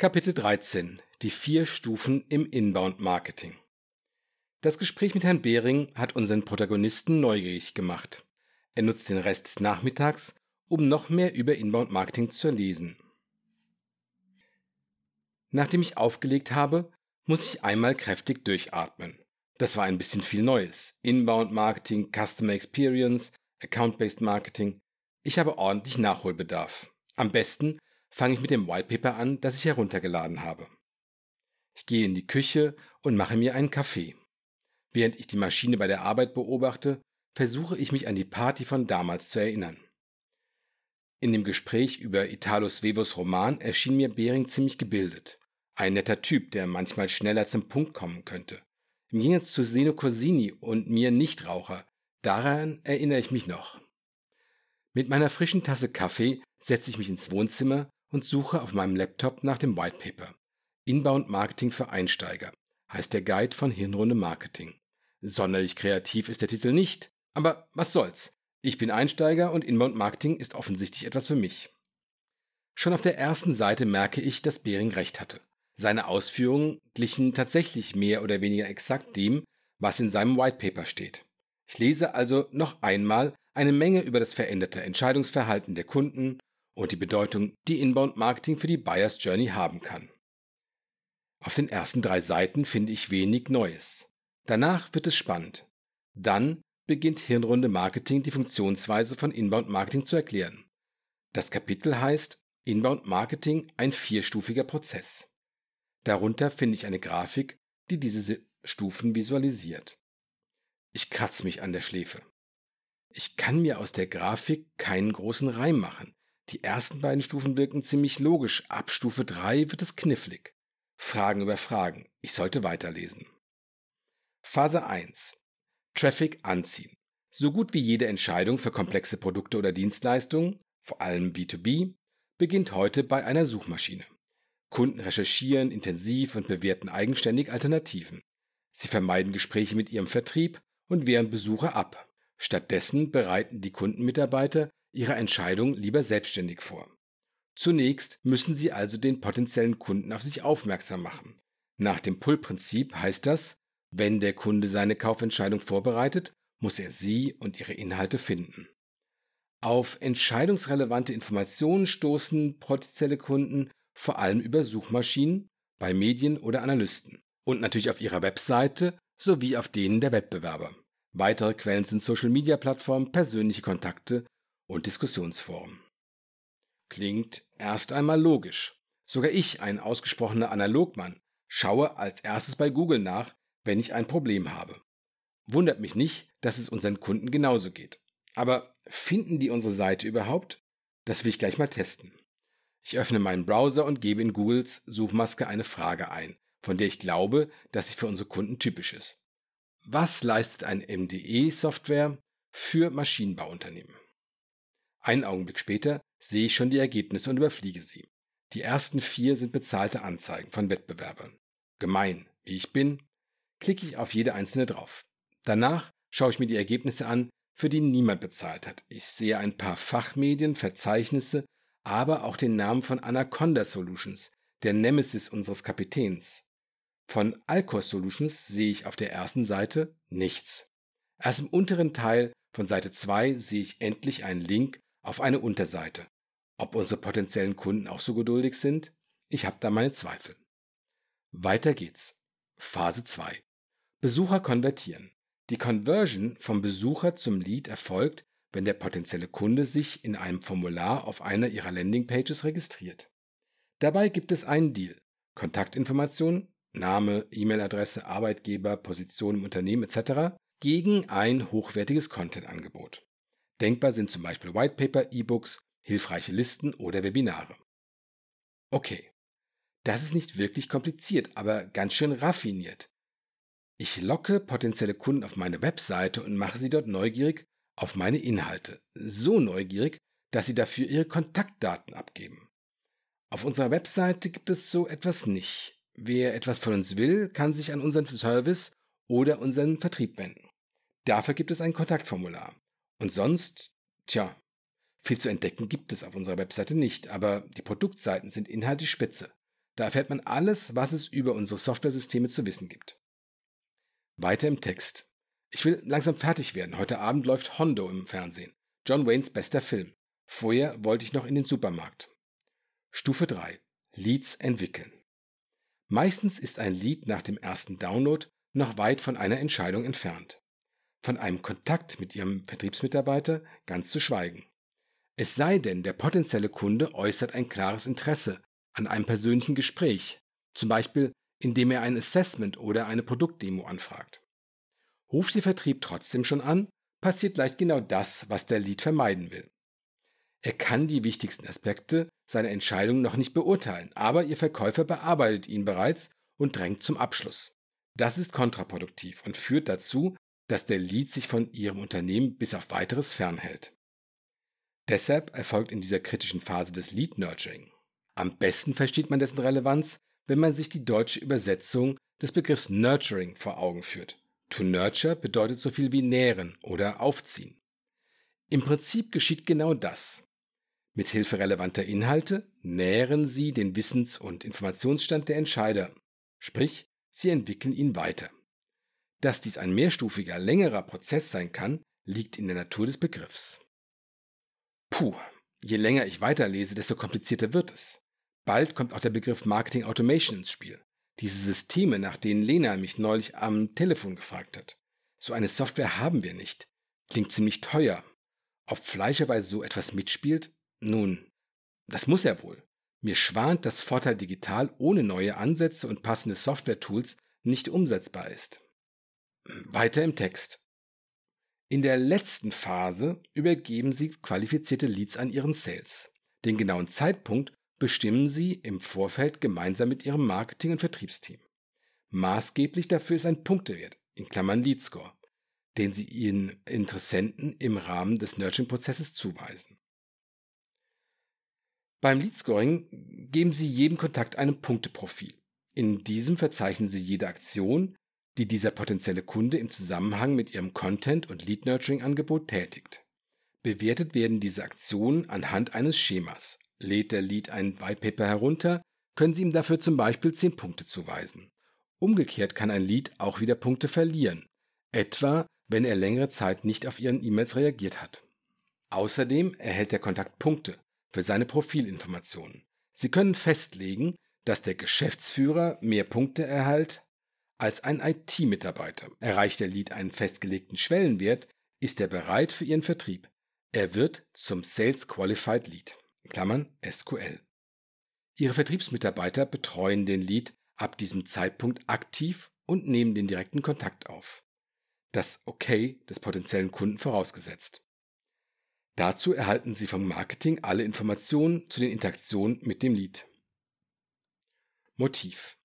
Kapitel 13 Die vier Stufen im Inbound Marketing Das Gespräch mit Herrn Behring hat unseren Protagonisten neugierig gemacht. Er nutzt den Rest des Nachmittags, um noch mehr über Inbound Marketing zu lesen. Nachdem ich aufgelegt habe, muss ich einmal kräftig durchatmen. Das war ein bisschen viel Neues. Inbound Marketing, Customer Experience, Account-Based Marketing. Ich habe ordentlich Nachholbedarf. Am besten fange ich mit dem Whitepaper an, das ich heruntergeladen habe. Ich gehe in die Küche und mache mir einen Kaffee. Während ich die Maschine bei der Arbeit beobachte, versuche ich mich an die Party von damals zu erinnern. In dem Gespräch über Italo Svevos Roman erschien mir Bering ziemlich gebildet. Ein netter Typ, der manchmal schneller zum Punkt kommen könnte. Im Gegensatz zu Seno Corsini und mir Nichtraucher, daran erinnere ich mich noch. Mit meiner frischen Tasse Kaffee setze ich mich ins Wohnzimmer und suche auf meinem Laptop nach dem White Paper. Inbound Marketing für Einsteiger heißt der Guide von Hirnrunde Marketing. Sonderlich kreativ ist der Titel nicht, aber was soll's. Ich bin Einsteiger und Inbound Marketing ist offensichtlich etwas für mich. Schon auf der ersten Seite merke ich, dass Behring recht hatte. Seine Ausführungen glichen tatsächlich mehr oder weniger exakt dem, was in seinem White Paper steht. Ich lese also noch einmal eine Menge über das veränderte Entscheidungsverhalten der Kunden und die Bedeutung, die Inbound Marketing für die Buyers Journey haben kann. Auf den ersten drei Seiten finde ich wenig Neues. Danach wird es spannend. Dann beginnt Hirnrunde Marketing die Funktionsweise von Inbound Marketing zu erklären. Das Kapitel heißt Inbound Marketing ein vierstufiger Prozess. Darunter finde ich eine Grafik, die diese Stufen visualisiert. Ich kratze mich an der Schläfe. Ich kann mir aus der Grafik keinen großen Reim machen. Die ersten beiden Stufen wirken ziemlich logisch. Ab Stufe 3 wird es knifflig. Fragen über Fragen. Ich sollte weiterlesen. Phase 1. Traffic anziehen. So gut wie jede Entscheidung für komplexe Produkte oder Dienstleistungen, vor allem B2B, beginnt heute bei einer Suchmaschine. Kunden recherchieren intensiv und bewerten eigenständig Alternativen. Sie vermeiden Gespräche mit ihrem Vertrieb und wehren Besucher ab. Stattdessen bereiten die Kundenmitarbeiter ihre Entscheidung lieber selbstständig vor. Zunächst müssen sie also den potenziellen Kunden auf sich aufmerksam machen. Nach dem Pull-Prinzip heißt das, wenn der Kunde seine Kaufentscheidung vorbereitet, muss er sie und ihre Inhalte finden. Auf entscheidungsrelevante Informationen stoßen potenzielle Kunden vor allem über Suchmaschinen, bei Medien oder Analysten und natürlich auf ihrer Webseite sowie auf denen der Wettbewerber. Weitere Quellen sind Social-Media-Plattformen, persönliche Kontakte und Diskussionsforen. Klingt erst einmal logisch. Sogar ich, ein ausgesprochener Analogmann, schaue als erstes bei Google nach, wenn ich ein Problem habe. Wundert mich nicht, dass es unseren Kunden genauso geht. Aber finden die unsere Seite überhaupt? Das will ich gleich mal testen. Ich öffne meinen Browser und gebe in Googles Suchmaske eine Frage ein, von der ich glaube, dass sie für unsere Kunden typisch ist. Was leistet ein MDE-Software für Maschinenbauunternehmen? Einen Augenblick später sehe ich schon die Ergebnisse und überfliege sie. Die ersten vier sind bezahlte Anzeigen von Wettbewerbern. Gemein, wie ich bin, klicke ich auf jede einzelne drauf. Danach schaue ich mir die Ergebnisse an, für die niemand bezahlt hat. Ich sehe ein paar Fachmedien, Verzeichnisse, aber auch den Namen von Anaconda Solutions, der Nemesis unseres Kapitäns. Von Alcor Solutions sehe ich auf der ersten Seite nichts. Erst im unteren Teil von Seite 2 sehe ich endlich einen Link auf eine Unterseite. Ob unsere potenziellen Kunden auch so geduldig sind? Ich habe da meine Zweifel. Weiter geht's. Phase 2. Besucher konvertieren. Die Conversion vom Besucher zum Lead erfolgt, wenn der potenzielle Kunde sich in einem Formular auf einer ihrer Landingpages registriert. Dabei gibt es einen Deal. Kontaktinformationen, Name, E-Mail-Adresse, Arbeitgeber, Position im Unternehmen etc. gegen ein hochwertiges Content-Angebot. Denkbar sind zum Beispiel Whitepaper, E-Books, hilfreiche Listen oder Webinare. Okay, das ist nicht wirklich kompliziert, aber ganz schön raffiniert. Ich locke potenzielle Kunden auf meine Webseite und mache sie dort neugierig auf meine Inhalte. So neugierig, dass sie dafür ihre Kontaktdaten abgeben. Auf unserer Webseite gibt es so etwas nicht. Wer etwas von uns will, kann sich an unseren Service oder unseren Vertrieb wenden. Dafür gibt es ein Kontaktformular. Und sonst, tja, viel zu entdecken gibt es auf unserer Webseite nicht, aber die Produktseiten sind inhaltlich spitze. Da erfährt man alles, was es über unsere Softwaresysteme zu wissen gibt. Weiter im Text. Ich will langsam fertig werden. Heute Abend läuft Hondo im Fernsehen. John Waynes bester Film. Vorher wollte ich noch in den Supermarkt. Stufe 3. Leads entwickeln. Meistens ist ein Lead nach dem ersten Download noch weit von einer Entscheidung entfernt. Von einem Kontakt mit Ihrem Vertriebsmitarbeiter ganz zu schweigen. Es sei denn, der potenzielle Kunde äußert ein klares Interesse an einem persönlichen Gespräch, zum Beispiel indem er ein Assessment oder eine Produktdemo anfragt. Ruft Ihr Vertrieb trotzdem schon an, passiert leicht genau das, was der Lead vermeiden will. Er kann die wichtigsten Aspekte seiner Entscheidung noch nicht beurteilen, aber Ihr Verkäufer bearbeitet ihn bereits und drängt zum Abschluss. Das ist kontraproduktiv und führt dazu, dass der Lead sich von Ihrem Unternehmen bis auf weiteres fernhält. Deshalb erfolgt in dieser kritischen Phase des Lead Nurturing. Am besten versteht man dessen Relevanz, wenn man sich die deutsche Übersetzung des Begriffs Nurturing vor Augen führt. To nurture bedeutet so viel wie nähren oder aufziehen. Im Prinzip geschieht genau das. Mit Hilfe relevanter Inhalte nähren Sie den Wissens- und Informationsstand der Entscheider, sprich, Sie entwickeln ihn weiter. Dass dies ein mehrstufiger, längerer Prozess sein kann, liegt in der Natur des Begriffs. Puh, je länger ich weiterlese, desto komplizierter wird es. Bald kommt auch der Begriff Marketing Automation ins Spiel. Diese Systeme, nach denen Lena mich neulich am Telefon gefragt hat. So eine Software haben wir nicht. Klingt ziemlich teuer. Ob Fleischerweise so etwas mitspielt? Nun, das muss er wohl. Mir schwant, dass Vorteil Digital ohne neue Ansätze und passende Software-Tools nicht umsetzbar ist. Weiter im Text. In der letzten Phase übergeben Sie qualifizierte Leads an Ihren Sales. Den genauen Zeitpunkt bestimmen Sie im Vorfeld gemeinsam mit Ihrem Marketing- und Vertriebsteam. Maßgeblich dafür ist ein Punktewert, in Klammern Lead den Sie Ihren Interessenten im Rahmen des Nurturing-Prozesses zuweisen. Beim Lead Scoring geben Sie jedem Kontakt ein Punkteprofil. In diesem verzeichnen Sie jede Aktion, die dieser potenzielle Kunde im Zusammenhang mit Ihrem Content- und Lead Nurturing-Angebot tätigt. Bewertet werden diese Aktionen anhand eines Schemas, Lädt der Lead ein Whitepaper herunter, können Sie ihm dafür zum Beispiel 10 Punkte zuweisen. Umgekehrt kann ein Lead auch wieder Punkte verlieren, etwa wenn er längere Zeit nicht auf Ihren E-Mails reagiert hat. Außerdem erhält der Kontakt Punkte für seine Profilinformationen. Sie können festlegen, dass der Geschäftsführer mehr Punkte erhält als ein IT-Mitarbeiter. Erreicht der Lead einen festgelegten Schwellenwert, ist er bereit für Ihren Vertrieb. Er wird zum Sales Qualified Lead. Klammern SQL. Ihre Vertriebsmitarbeiter betreuen den Lead ab diesem Zeitpunkt aktiv und nehmen den direkten Kontakt auf. Das Okay des potenziellen Kunden vorausgesetzt. Dazu erhalten Sie vom Marketing alle Informationen zu den Interaktionen mit dem Lead. Motiv.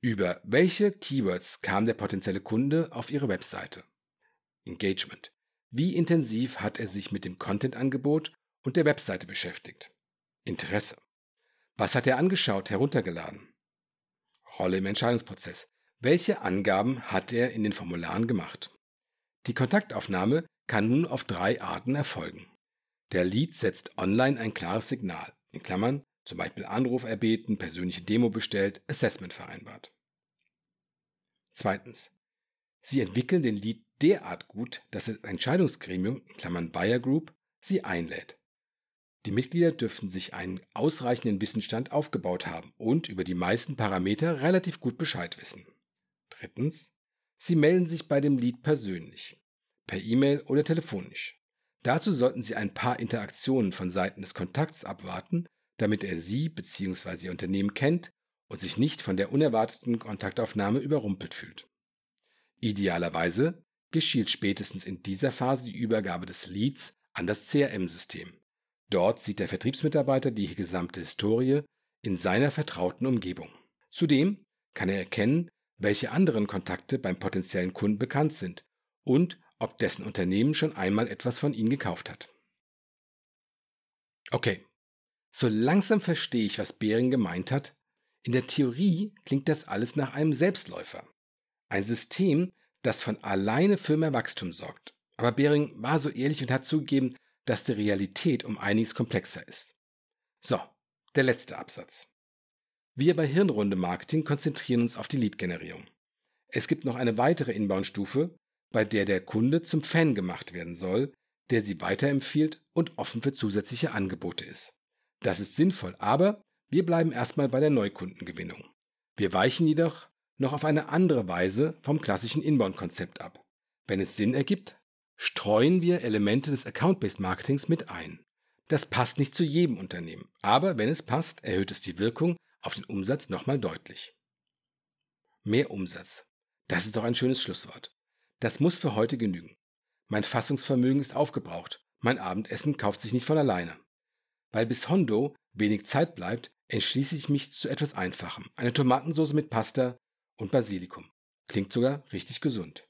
Über welche Keywords kam der potenzielle Kunde auf Ihre Webseite? Engagement. Wie intensiv hat er sich mit dem Content-Angebot und der Webseite beschäftigt? Interesse. Was hat er angeschaut, heruntergeladen? Rolle im Entscheidungsprozess. Welche Angaben hat er in den Formularen gemacht? Die Kontaktaufnahme kann nun auf drei Arten erfolgen. Der Lead setzt online ein klares Signal, in Klammern zum Beispiel Anruf erbeten, persönliche Demo bestellt, Assessment vereinbart. Zweitens. Sie entwickeln den Lead derart gut, dass das Entscheidungsgremium, in Klammern Buyer Group, sie einlädt. Die Mitglieder dürften sich einen ausreichenden Wissensstand aufgebaut haben und über die meisten Parameter relativ gut Bescheid wissen. Drittens. Sie melden sich bei dem Lead persönlich, per E-Mail oder telefonisch. Dazu sollten Sie ein paar Interaktionen von Seiten des Kontakts abwarten, damit er Sie bzw. Ihr Unternehmen kennt und sich nicht von der unerwarteten Kontaktaufnahme überrumpelt fühlt. Idealerweise geschieht spätestens in dieser Phase die Übergabe des Leads an das CRM-System. Dort sieht der Vertriebsmitarbeiter die gesamte Historie in seiner vertrauten Umgebung. Zudem kann er erkennen, welche anderen Kontakte beim potenziellen Kunden bekannt sind und ob dessen Unternehmen schon einmal etwas von ihnen gekauft hat. Okay, so langsam verstehe ich, was Behring gemeint hat. In der Theorie klingt das alles nach einem Selbstläufer. Ein System, das von alleine für mehr Wachstum sorgt. Aber Behring war so ehrlich und hat zugegeben, dass die Realität um einiges komplexer ist. So, der letzte Absatz. Wir bei Hirnrunde Marketing konzentrieren uns auf die Lead-Generierung. Es gibt noch eine weitere Inbound-Stufe, bei der der Kunde zum Fan gemacht werden soll, der sie weiterempfiehlt und offen für zusätzliche Angebote ist. Das ist sinnvoll, aber wir bleiben erstmal bei der Neukundengewinnung. Wir weichen jedoch noch auf eine andere Weise vom klassischen Inbound-Konzept ab. Wenn es Sinn ergibt, streuen wir Elemente des Account-Based Marketings mit ein. Das passt nicht zu jedem Unternehmen, aber wenn es passt, erhöht es die Wirkung auf den Umsatz nochmal deutlich. Mehr Umsatz. Das ist doch ein schönes Schlusswort. Das muss für heute genügen. Mein Fassungsvermögen ist aufgebraucht. Mein Abendessen kauft sich nicht von alleine. Weil bis Hondo wenig Zeit bleibt, entschließe ich mich zu etwas Einfachem. Eine Tomatensauce mit Pasta und Basilikum. Klingt sogar richtig gesund.